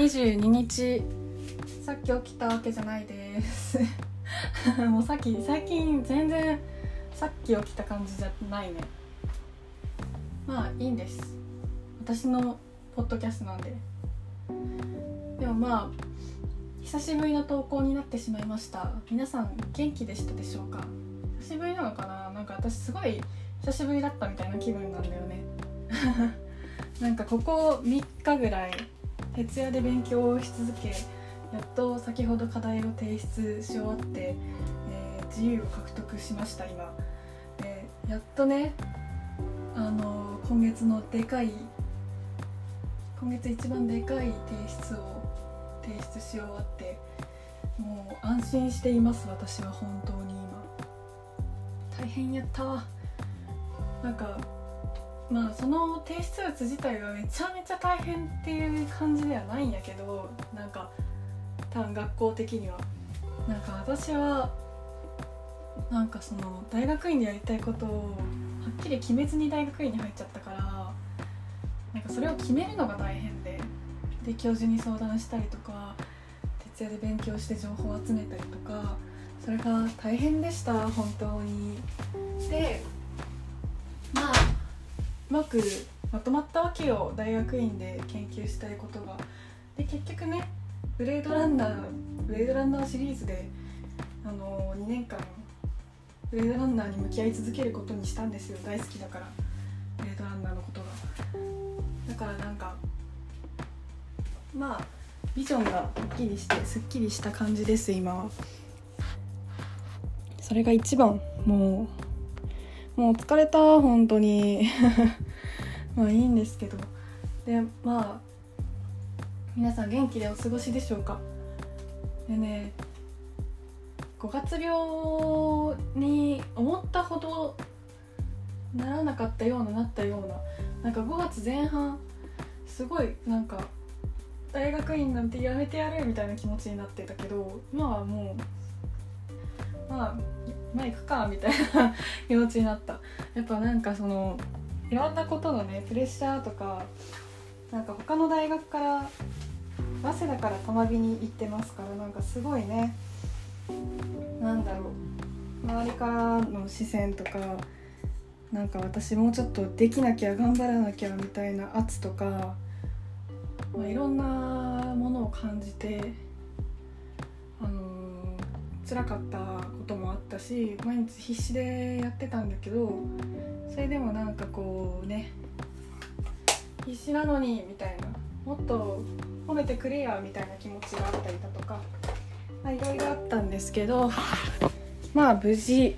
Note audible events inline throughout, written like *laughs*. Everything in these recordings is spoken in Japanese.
22日。さっき起きたわけじゃないです。*laughs* もうさっき最近全然さっき起きた感じじゃないね。まあいいんです。私のポッドキャストなんで。でもまあ久しぶりの投稿になってしまいました。皆さん元気でしたでしょうか？久しぶりなのかな？なんか私すごい久しぶりだったみたいな気分なんだよね。*laughs* なんかここ3日ぐらい徹夜で勉強をし続けやっと先ほど課題を提出し終わって、えー、自由を獲得しました今。でやっとねあの今月のでかい今月一番でかい提出を提出し終わってもう安心しています私は本当に今。大変やったなんかまあその提出物自体がめちゃめちゃ大変っていう感じではないんやけどなんか多分学校的には。なんか私はなんかその大学院でやりたいことをはっきり決めずに大学院に入っちゃったからなんかそれを決めるのが大変でで教授に相談したりとか徹夜で勉強して情報を集めたりとかそれが大変でした本当に。でまくまとまったわけよ大学院で研究したいことが。で結局ねブレードランナーブレードランナーシリーズであの2年間ブレードランナーに向き合い続けることにしたんですよ。大好きだからブレードランナーのことが。だからなんかまあビジョンがはっきりしてすっきりした感じです今は。それが一番もうもう疲れた本当に。*laughs* まあいいんですけど。でまあ皆さん元気でお過ごしでしょうか？でね五月病に思ったほどならなかったようななったようななんか5月前半すごいなんか大学院なんてやめてやるみたいな気持ちになってたけど今はもうまあまあ行くかみたいな *laughs* 気持ちになった。やっぱなんかそのいろんなことのねプレッシャーとかなんか他の大学から早稲田から玉美に行ってますからなんかすごいねなんだろう周りからの視線とかなんか私もうちょっとできなきゃ頑張らなきゃみたいな圧とかまあ、いろんなものを感じて、あのー、辛かったこともあったし毎日必死でやってたんだけどそれでもなんかこうね必死なのにみたいなもっと褒めてくれやみたいな気持ちがあったりだとかいろいろあったんですけど *laughs* まあ無事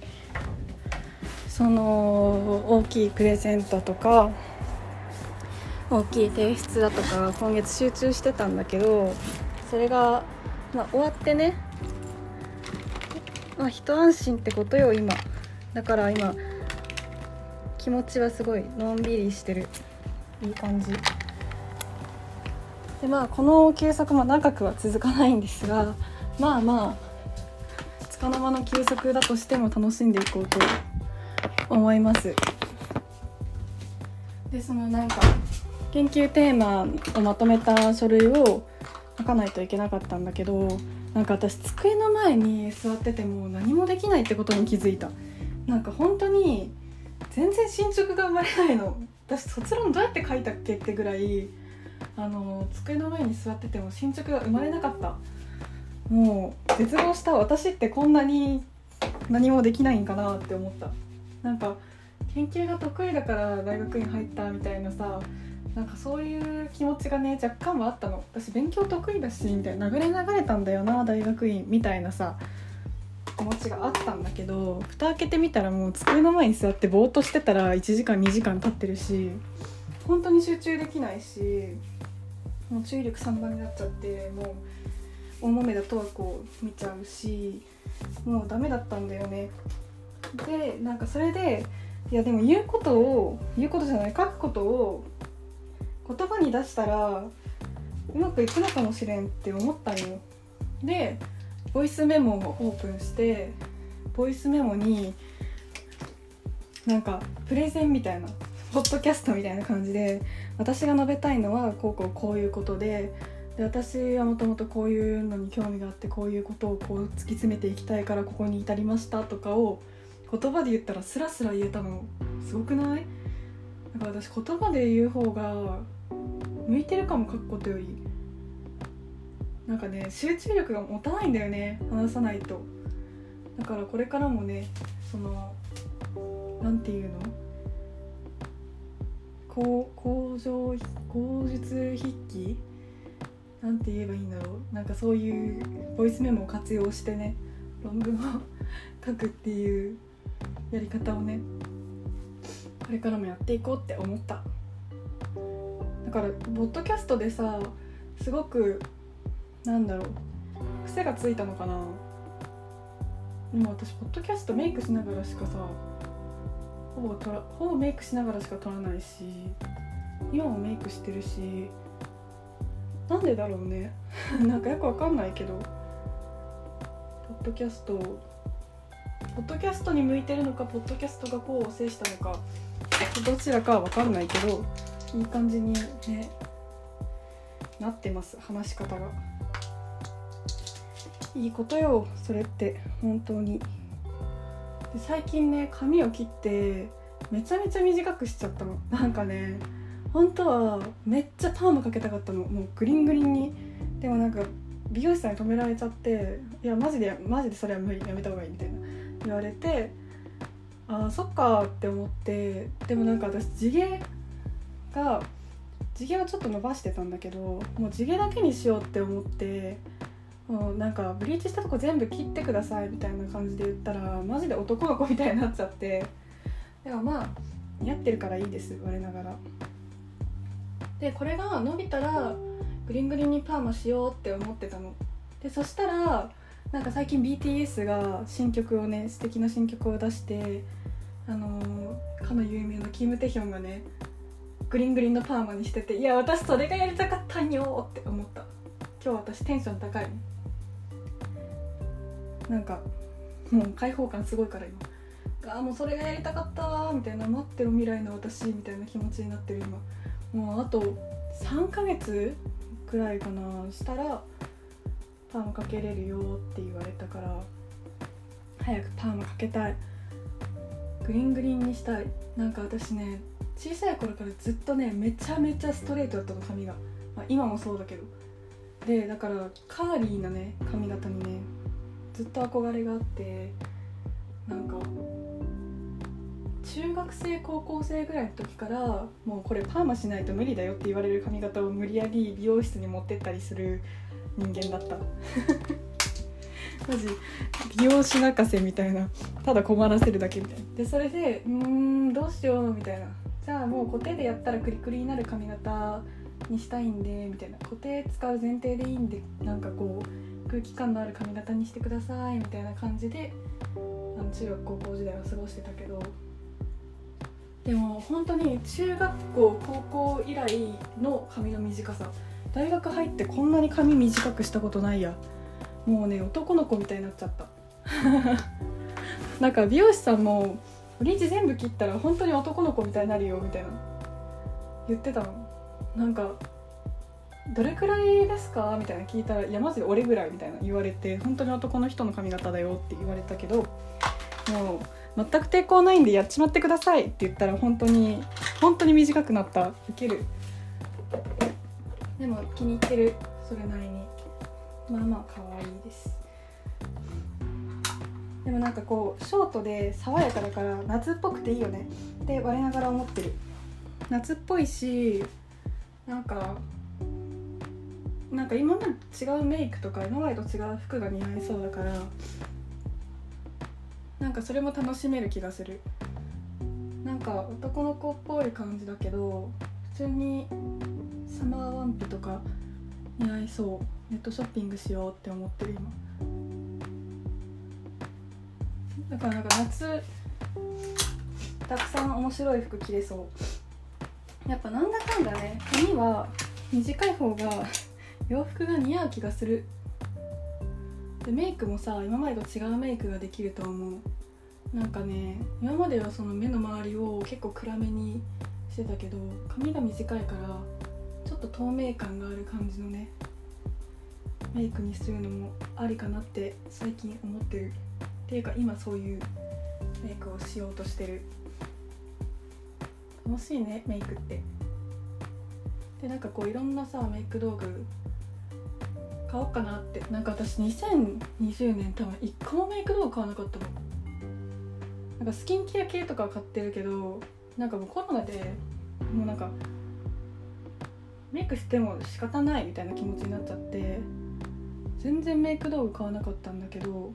その大きいプレゼントとか大きい提出だとか今月集中してたんだけどそれが、まあ、終わってねまあ一安心ってことよ今。だから今気持ちはすごいのんびりしてる。いい感じ。でまあこの休息も長くは続かないんですがまあまあつかの間の休息だとしても楽しんでいこうと思います。でそのなんか研究テーマをまとめた書類を書かないといけなかったんだけどなんか私机の前に座ってても何もできないってことに気づいた。なんか本当に全然進捗が生まれないの。私卒論どうやって書いたっけってぐらいあの机の前に座ってても進捗が生まれなかった。もう絶望した私ってこんなに何もできないんかなって思った。なんか研究が得意だから大学院入ったみたいなさなんかそういう気持ちがね若干はあったの。私勉強得意だしみたいな流れ流れたんだよな大学院みたいなさ気持ちがあったんだけど蓋開けてみたらもう机の前に座ってぼーっとしてたら1時間2時間経ってるし本当に集中できないしもう注意力3番になっちゃってもう大豆田とはこう見ちゃうしもうダメだったんだよね。でなんかそれでいやでも言うことを言うことじゃない書くことを言葉に出したらうまくいくのかもしれんって思ったんよ。でボイスメモをオープンしてボイスメモになんかプレゼンみたいなポッドキャストみたいな感じで私が述べたいのはこうこうこういうことでで私はもともとこういうのに興味があってこういうことをこう突き詰めていきたいからここに至りましたとかを言葉で言ったらスラスラ言えたの。すごくない？だから私言葉で言う方が向いてるかも書くことよりなんかね集中力が持たないんだよね話さないと。だからこれからもねそのなんていうの？工場口述筆記？なんて言えばいいんだろう？なんかそういうボイスメモを活用してね論文を *laughs* 書くっていうやり方をねこれからもやっていこうって思った。からポッドキャストでさすごくなんだろう癖がついたのかな。でも私ポッドキャストメイクしながらしかさほぼとらほぼメイクしながらしか撮らないし今もメイクしてるしなんでだろうね。*laughs* なんかよくわかんないけどポッドキャストポッドキャストに向いてるのかポッドキャストがこうを制したのかどちらかは分かんないけどいい感じにねなってます話し方が。いいことよそれって本当に。で最近ね髪を切ってめちゃめちゃ短くしちゃったの。なんかね本当はめっちゃパーマかけたかったの。もうグリングリンに。でもなんか美容師さんに止められちゃって「いやマジでマジでそれは無理やめた方がいい」みたいな。言われてあそっかって思ってでもなんか私地毛が地毛をちょっと伸ばしてたんだけどもう地毛だけにしようって思ってもうなんかブリーチしたとこ全部切ってくださいみたいな感じで言ったらマジで男の子みたいになっちゃってでもまあ似合ってるからいいです我ながら。でこれが伸びたらグリングリンにパーマしようって思ってたのでそしたらなんか最近 BTS が新曲をね素敵な新曲を出してあのー、かの有名なキム・テヒョンがねグリングリンのパーマにしてていや私それがやりたかったんよって思った。今日私テンション高い。なんかもう開放感すごいから今。ああもうそれがやりたかったみたいな待ってる未来の私みたいな気持ちになってる今。もうあと3ヶ月くらいかなしたらパーマかけれるよって言われたから早くパーマかけたい。グリングリンにしたい。なんか私ね小さい頃からずっとねめちゃめちゃストレートだったの髪が、まあ、今もそうだけど。でだからカーリーなね髪型にねずっと憧れがあってなんか中学生高校生ぐらいの時からもうこれパーマしないと無理だよって言われる髪型を無理やり美容室に持ってったりする人間だった。*laughs* マジ美容師泣かせみたいなただ困らせるだけみたいな。でそれでうんどうしようみたいな。じゃあもう固定でやったらクリクリになる髪型にしたいんでみたいな固定使う前提でいいんでなんかこう空気感のある髪型にしてくださいみたいな感じであの中学高校時代は過ごしてたけど。でも本当に中学校高校以来の髪の短さ。大学入ってこんなに髪短くしたことないや。もうね男の子みたいになっちゃった。*laughs* なんか美容師さんもブリーチ全部切ったら本当に男の子みたいになるよみたいな。言ってたの。なんかどれくらいですか？みたいな聞いたら「いやマジで俺ぐらい」みたいな言われて本当に男の人の髪型だよって言われたけどもう全く抵抗ないんでやっちまってくださいって言ったら本当に本当に短くなった。ウケる。でも気に入ってる。それなりに。まあまあ可愛いです。でもなんかこうショートで爽やかだから夏っぽくていいよね。って我ながら思ってる。夏っぽいしなんかなんか今まで違うメイクとか今までと違う服が似合いそうだからなんかそれも楽しめる気がする。なんか男の子っぽい感じだけど普通にサマーワンピとか似合いそう。ネットショッピングしようって思ってる今。だからなんか夏たくさん面白い服着れそう。やっぱなんだかんだね髪は短い方が洋服が似合う気がする。でメイクもさ今までと違うメイクができると思う。なんかね今まではその目の周りを結構暗めにしてたけど髪が短いからちょっと透明感がある感じのねメイクにするのもありかなって最近思ってる。ていうか今そういうメイクをしようとしてる。楽しいねメイクって。でなんかこういろんなさメイク道具買おうかなって。なんか私2020年多分1個もメイク道具買わなかったのなんかスキンケア系とかは買ってるけどなんかもうコロナでもうなんかメイクしても仕方ないみたいな気持ちになっちゃって全然メイク道具買わなかったんだけど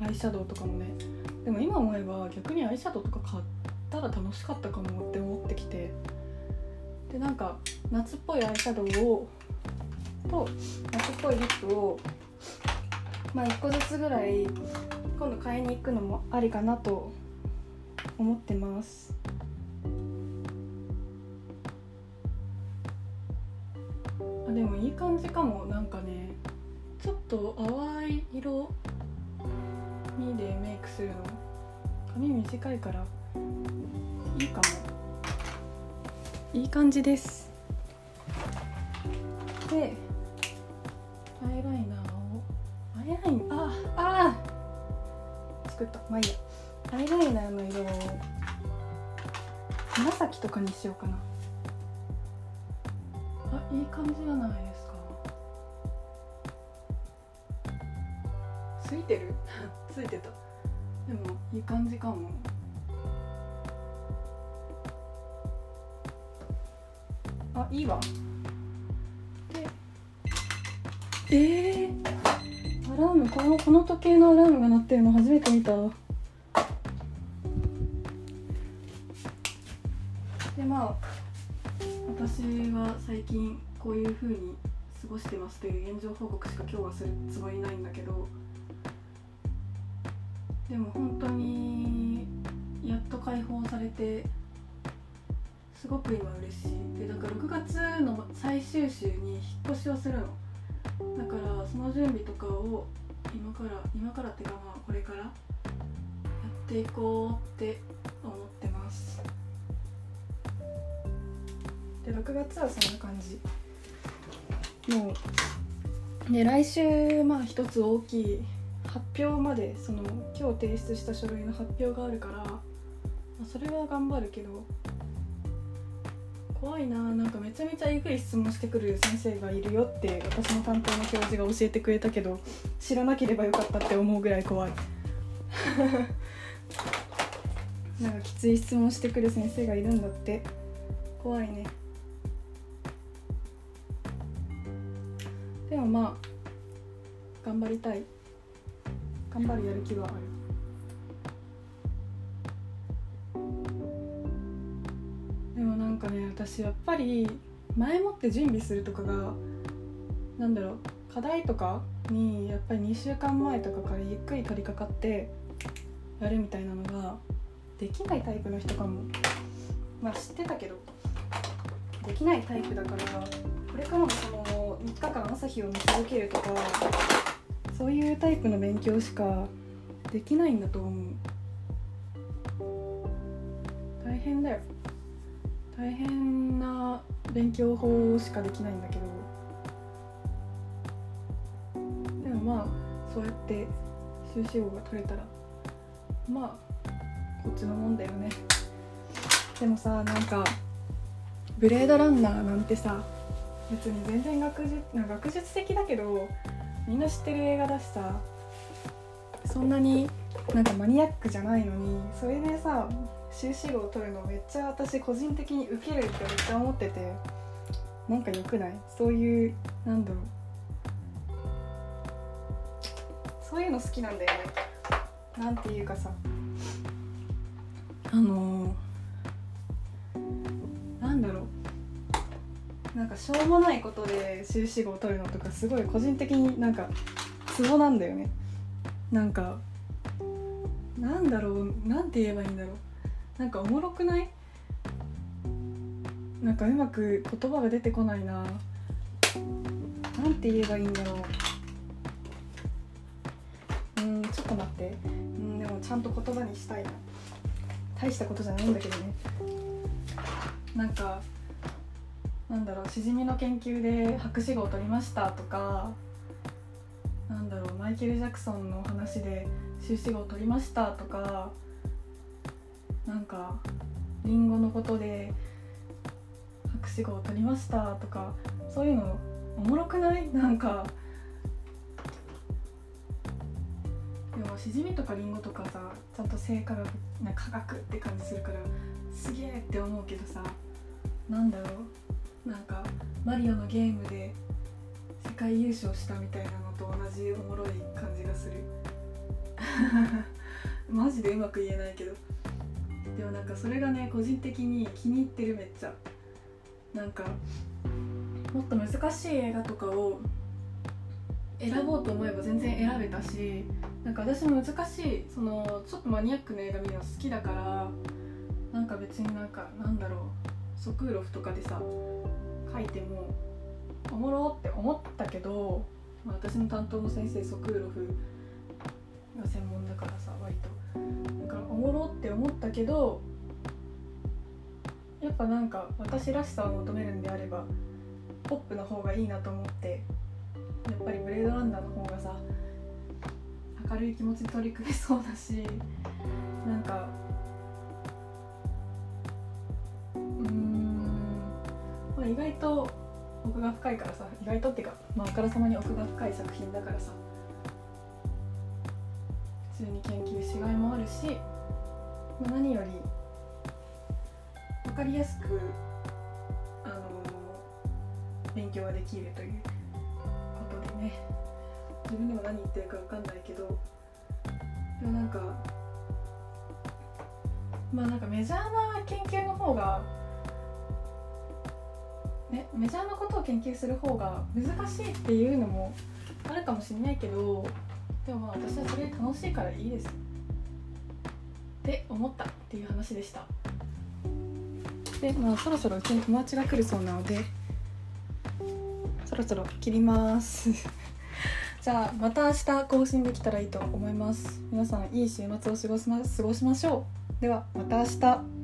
アイシャドウとかもね。でも今思えば逆にアイシャドウとか買ったら楽しかったかもって思ってきて。でなんか夏っぽいアイシャドウをと夏っぽいリップをまあ1個ずつぐらい今度買いに行くのもありかなと思ってます。あでもいい感じかも。なんかねちょっと淡い色味でメイクするの髪短いからいいかも。いい感じです。でアイライナーをアイラインああ作った。まあいいや。アイライナーの色を紫とかにしようかな。あいい感じじゃないですか。ついてる？ついてた。でもいい感じかも。あいいわ。でえー、アラームこのこの時計のアラームが鳴ってるの初めて見た。でまあ私は最近こういう風に過ごしてますという現状報告しか今日はするつもりないんだけど。でも本当にやっと解放されてすごく今嬉しい。でだから6月の最終週に引っ越しをするの。だからその準備とかを今から今からっていうかまあこれからやっていこうって思ってます。で6月はそんな感じ。もうで来週まあ一つ大きい発表までその今日提出した書類の発表があるから、まあ、それは頑張るけど怖いななんかめちゃめちゃえぐい質問してくる先生がいるよって私の担当の教授が教えてくれたけど知らなければよかったって思うぐらい怖い。*laughs* なんかきつい質問してくる先生がいるんだって。怖いね。でもまあ頑張りたい。頑張るやる気はあるでもなんかね私やっぱり前もって準備するとかがなんだろう課題とかにやっぱり2週間前とかからゆっくり取り掛かってやるみたいなのができないタイプの人かも。まあ知ってたけどできないタイプだからこれからもその3日間朝日を見続けるとかそういうタイプの勉強しかできないんだと思う。大変だよ。大変な勉強法しかできないんだけど。でもまあそうやって修士号が取れたらまあこっちのもんだよね。でもさなんかブレードランナーなんてさ別に全然学術学術的だけどみんな知ってる映画だしさそんなになんかマニアックじゃないのにそれでさ修士号を取るのめっちゃ私個人的に受けるってめっちゃ思っててなんか良くない？そういうなんだろう。そういうの好きなんだよね。なんていうかさ。あのー、なんかしょうもないことで修士号を取るのとかすごい個人的になんかツボなんだよね。なんかなんだろうなんて言えばいいんだろう。なんかおもろくない？なんかうまく言葉が出てこないな。なんて言えばいいんだろう。うんちょっと待って。うんでもちゃんと言葉にしたいな。大したことじゃないんだけどね。なんかなんだろうしじみの研究で博士号を取りましたとかなんだろうマイケル・ジャクソンの話で修士号を取りましたとかなんかりんごのことで博士号を取りましたとかそういうのおもろくない？*laughs* なんかでもしじみとかりんごとかさちゃんと生化学な科学って感じするからすげえって思うけどさなんだろう？なんかマリオのゲームで世界優勝したみたいなのと同じおもろい感じがする。*laughs* マジでうまく言えないけど。でもなんかそれがね個人的に気に入ってるめっちゃ。なんかもっと難しい映画とかを選ぼうと思えば全然選べたしなんか私も難しいそのちょっとマニアックな映画見るの好きだからなんか別になんかなんだろう。ソクーロフとかでさ書いてもおもろって思ったけど、私の担当の先生ソクーロフが専門だからさ割と。だからおもろって思ったけどやっぱなんか私らしさを求めるんであればポップの方がいいなと思ってやっぱりブレードランナーの方がさ明るい気持ちで取り組めそうだしと奥が深いからさ意外とっていうか、まあ、あからさまに奥が深い作品だからさ普通に研究しがいもあるし、まあ、何より分かりやすく、あのー勉強ができるということでね自分でも何言ってるか分かんないけどでもなんかまあなんかメジャーな研究の方がねメジャーなことを研究する方が難しいっていうのもあるかもしれないけどでもまあ私はそれ楽しいからいいです。って思ったっていう話でした。でまあそろそろうちに友達が来るそうなのでそろそろ切ります。*laughs* じゃあまた明日更新できたらいいと思います。皆さんいい週末を過ごしま過ごしましょう。ではまた明日